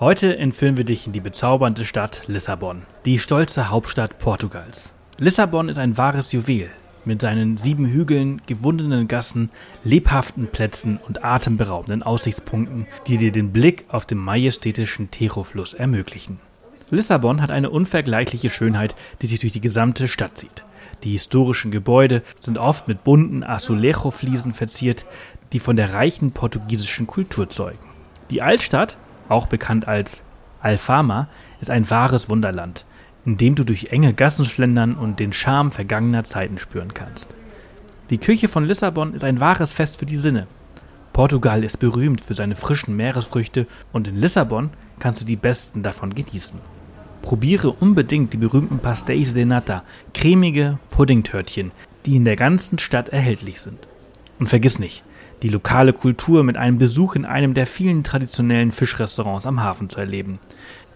Heute entführen wir dich in die bezaubernde Stadt Lissabon, die stolze Hauptstadt Portugals. Lissabon ist ein wahres Juwel mit seinen sieben Hügeln, gewundenen Gassen, lebhaften Plätzen und atemberaubenden Aussichtspunkten, die dir den Blick auf den majestätischen Tajo-Fluss ermöglichen. Lissabon hat eine unvergleichliche Schönheit, die sich durch die gesamte Stadt zieht. Die historischen Gebäude sind oft mit bunten Azulejo-Fliesen verziert, die von der reichen portugiesischen Kultur zeugen. Die Altstadt, auch bekannt als Alfama, ist ein wahres Wunderland, in dem du durch enge Gassen schlendern und den Charme vergangener Zeiten spüren kannst. Die Küche von Lissabon ist ein wahres Fest für die Sinne. Portugal ist berühmt für seine frischen Meeresfrüchte und in Lissabon kannst du die besten davon genießen. Probiere unbedingt die berühmten Pastéis de Nata, cremige Puddingtörtchen, die in der ganzen Stadt erhältlich sind. Und vergiss nicht, die lokale Kultur mit einem Besuch in einem der vielen traditionellen Fischrestaurants am Hafen zu erleben.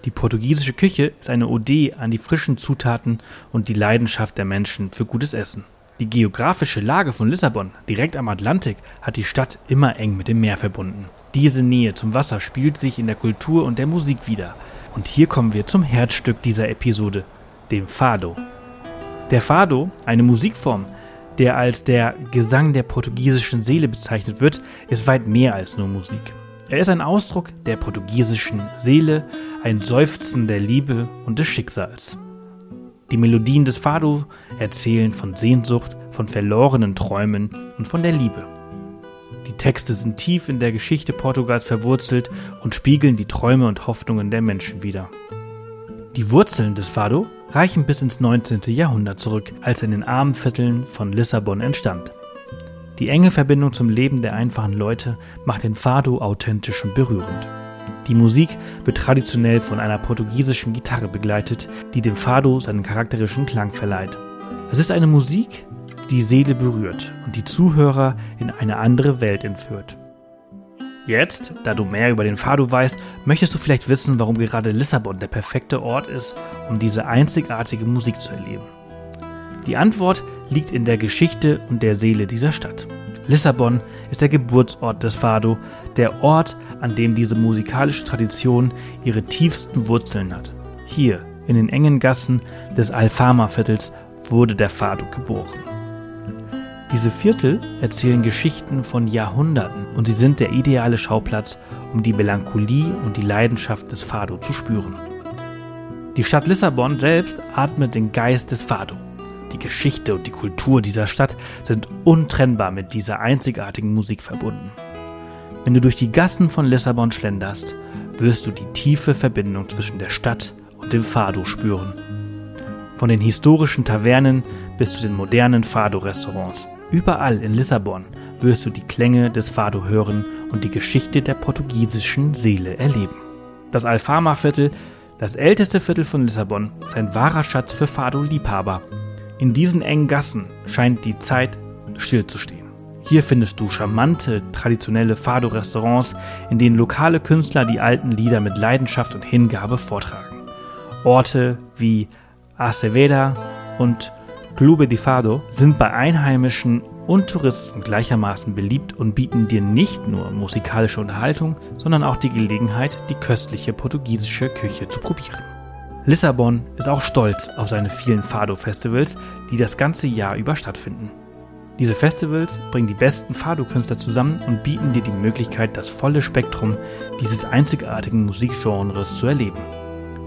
Die portugiesische Küche ist eine Ode an die frischen Zutaten und die Leidenschaft der Menschen für gutes Essen. Die geografische Lage von Lissabon, direkt am Atlantik, hat die Stadt immer eng mit dem Meer verbunden. Diese Nähe zum Wasser spielt sich in der Kultur und der Musik wieder. Und hier kommen wir zum Herzstück dieser Episode, dem Fado. Der Fado, eine Musikform, der als der Gesang der portugiesischen Seele bezeichnet wird, ist weit mehr als nur Musik. Er ist ein Ausdruck der portugiesischen Seele, ein Seufzen der Liebe und des Schicksals. Die Melodien des Fado erzählen von Sehnsucht, von verlorenen Träumen und von der Liebe. Die Texte sind tief in der Geschichte Portugals verwurzelt und spiegeln die Träume und Hoffnungen der Menschen wider. Die Wurzeln des Fado reichen bis ins 19. Jahrhundert zurück, als er in den armen Vierteln von Lissabon entstand. Die enge Verbindung zum Leben der einfachen Leute macht den Fado authentisch und berührend. Die Musik wird traditionell von einer portugiesischen Gitarre begleitet, die dem Fado seinen charakterischen Klang verleiht. Es ist eine Musik, die die Seele berührt und die Zuhörer in eine andere Welt entführt. Jetzt, da du mehr über den Fado weißt, möchtest du vielleicht wissen, warum gerade Lissabon der perfekte Ort ist, um diese einzigartige Musik zu erleben. Die Antwort liegt in der Geschichte und der Seele dieser Stadt. Lissabon ist der Geburtsort des Fado, der Ort, an dem diese musikalische Tradition ihre tiefsten Wurzeln hat. Hier, in den engen Gassen des Alfama-Viertels, wurde der Fado geboren. Diese Viertel erzählen Geschichten von Jahrhunderten und sie sind der ideale Schauplatz, um die Melancholie und die Leidenschaft des Fado zu spüren. Die Stadt Lissabon selbst atmet den Geist des Fado. Die Geschichte und die Kultur dieser Stadt sind untrennbar mit dieser einzigartigen Musik verbunden. Wenn du durch die Gassen von Lissabon schlenderst, wirst du die tiefe Verbindung zwischen der Stadt und dem Fado spüren. Von den historischen Tavernen bis zu den modernen Fado-Restaurants. Überall in Lissabon wirst du die Klänge des Fado hören und die Geschichte der portugiesischen Seele erleben. Das Alfama-Viertel, das älteste Viertel von Lissabon, ist ein wahrer Schatz für Fado-Liebhaber. In diesen engen Gassen scheint die Zeit stillzustehen. Hier findest du charmante, traditionelle Fado-Restaurants, in denen lokale Künstler die alten Lieder mit Leidenschaft und Hingabe vortragen. Orte wie Aceveda und Clube di Fado, sind bei Einheimischen und Touristen gleichermaßen beliebt und bieten dir nicht nur musikalische Unterhaltung, sondern auch die Gelegenheit, die köstliche portugiesische Küche zu probieren. Lissabon ist auch stolz auf seine vielen Fado-Festivals, die das ganze Jahr über stattfinden. Diese Festivals bringen die besten Fado-Künstler zusammen und bieten dir die Möglichkeit, das volle Spektrum dieses einzigartigen Musikgenres zu erleben.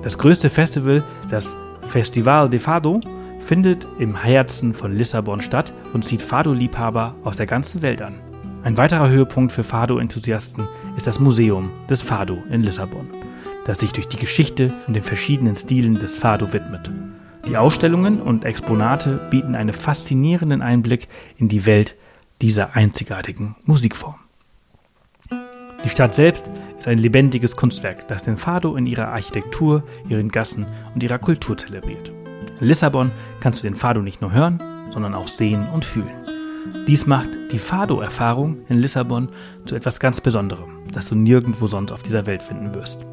Das größte Festival, das Festival de Fado, findet im Herzen von Lissabon statt und zieht Fado-Liebhaber aus der ganzen Welt an. Ein weiterer Höhepunkt für Fado-Enthusiasten ist das Museum des Fado in Lissabon, das sich durch die Geschichte und den verschiedenen Stilen des Fado widmet. Die Ausstellungen und Exponate bieten einen faszinierenden Einblick in die Welt dieser einzigartigen Musikform. Die Stadt selbst ist ein lebendiges Kunstwerk, das den Fado in ihrer Architektur, ihren Gassen und ihrer Kultur zelebriert. In Lissabon kannst du den Fado nicht nur hören, sondern auch sehen und fühlen. Dies macht die Fado-Erfahrung in Lissabon zu etwas ganz Besonderem, das du nirgendwo sonst auf dieser Welt finden wirst.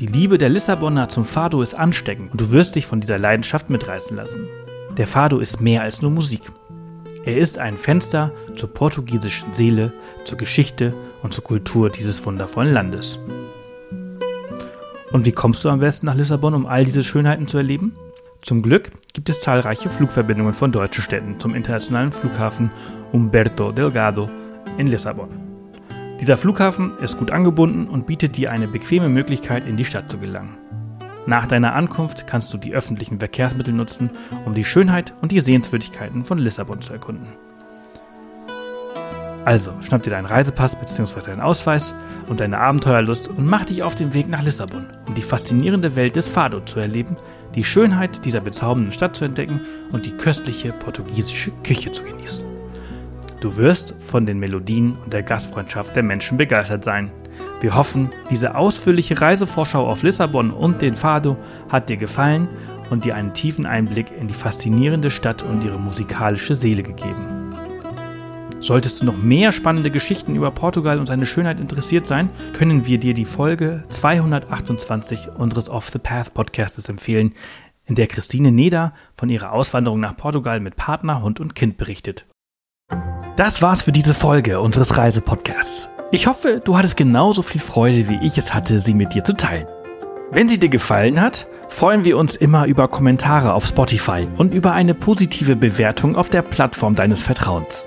Die Liebe der Lissabonner zum Fado ist ansteckend und du wirst dich von dieser Leidenschaft mitreißen lassen. Der Fado ist mehr als nur Musik. Er ist ein Fenster zur portugiesischen Seele, zur Geschichte und zur Kultur dieses wundervollen Landes. Und wie kommst du am besten nach Lissabon, um all diese Schönheiten zu erleben? Zum Glück gibt es zahlreiche Flugverbindungen von deutschen Städten zum internationalen Flughafen Humberto Delgado in Lissabon. Dieser Flughafen ist gut angebunden und bietet dir eine bequeme Möglichkeit, in die Stadt zu gelangen. Nach deiner Ankunft kannst du die öffentlichen Verkehrsmittel nutzen, um die Schönheit und die Sehenswürdigkeiten von Lissabon zu erkunden. Also, schnapp dir deinen Reisepass bzw. deinen Ausweis und deine Abenteuerlust und mach dich auf den Weg nach Lissabon, um die faszinierende Welt des Fado zu erleben, die Schönheit dieser bezaubernden Stadt zu entdecken und die köstliche portugiesische Küche zu genießen. Du wirst von den Melodien und der Gastfreundschaft der Menschen begeistert sein. Wir hoffen, diese ausführliche Reisevorschau auf Lissabon und den Fado hat dir gefallen und dir einen tiefen Einblick in die faszinierende Stadt und ihre musikalische Seele gegeben. Solltest du noch mehr spannende Geschichten über Portugal und seine Schönheit interessiert sein, können wir dir die Folge 228 unseres Off the Path Podcastes empfehlen, in der Christine Neder von ihrer Auswanderung nach Portugal mit Partner, Hund und Kind berichtet. Das war's für diese Folge unseres Reisepodcasts. Ich hoffe, du hattest genauso viel Freude, wie ich es hatte, sie mit dir zu teilen. Wenn sie dir gefallen hat, freuen wir uns immer über Kommentare auf Spotify und über eine positive Bewertung auf der Plattform deines Vertrauens.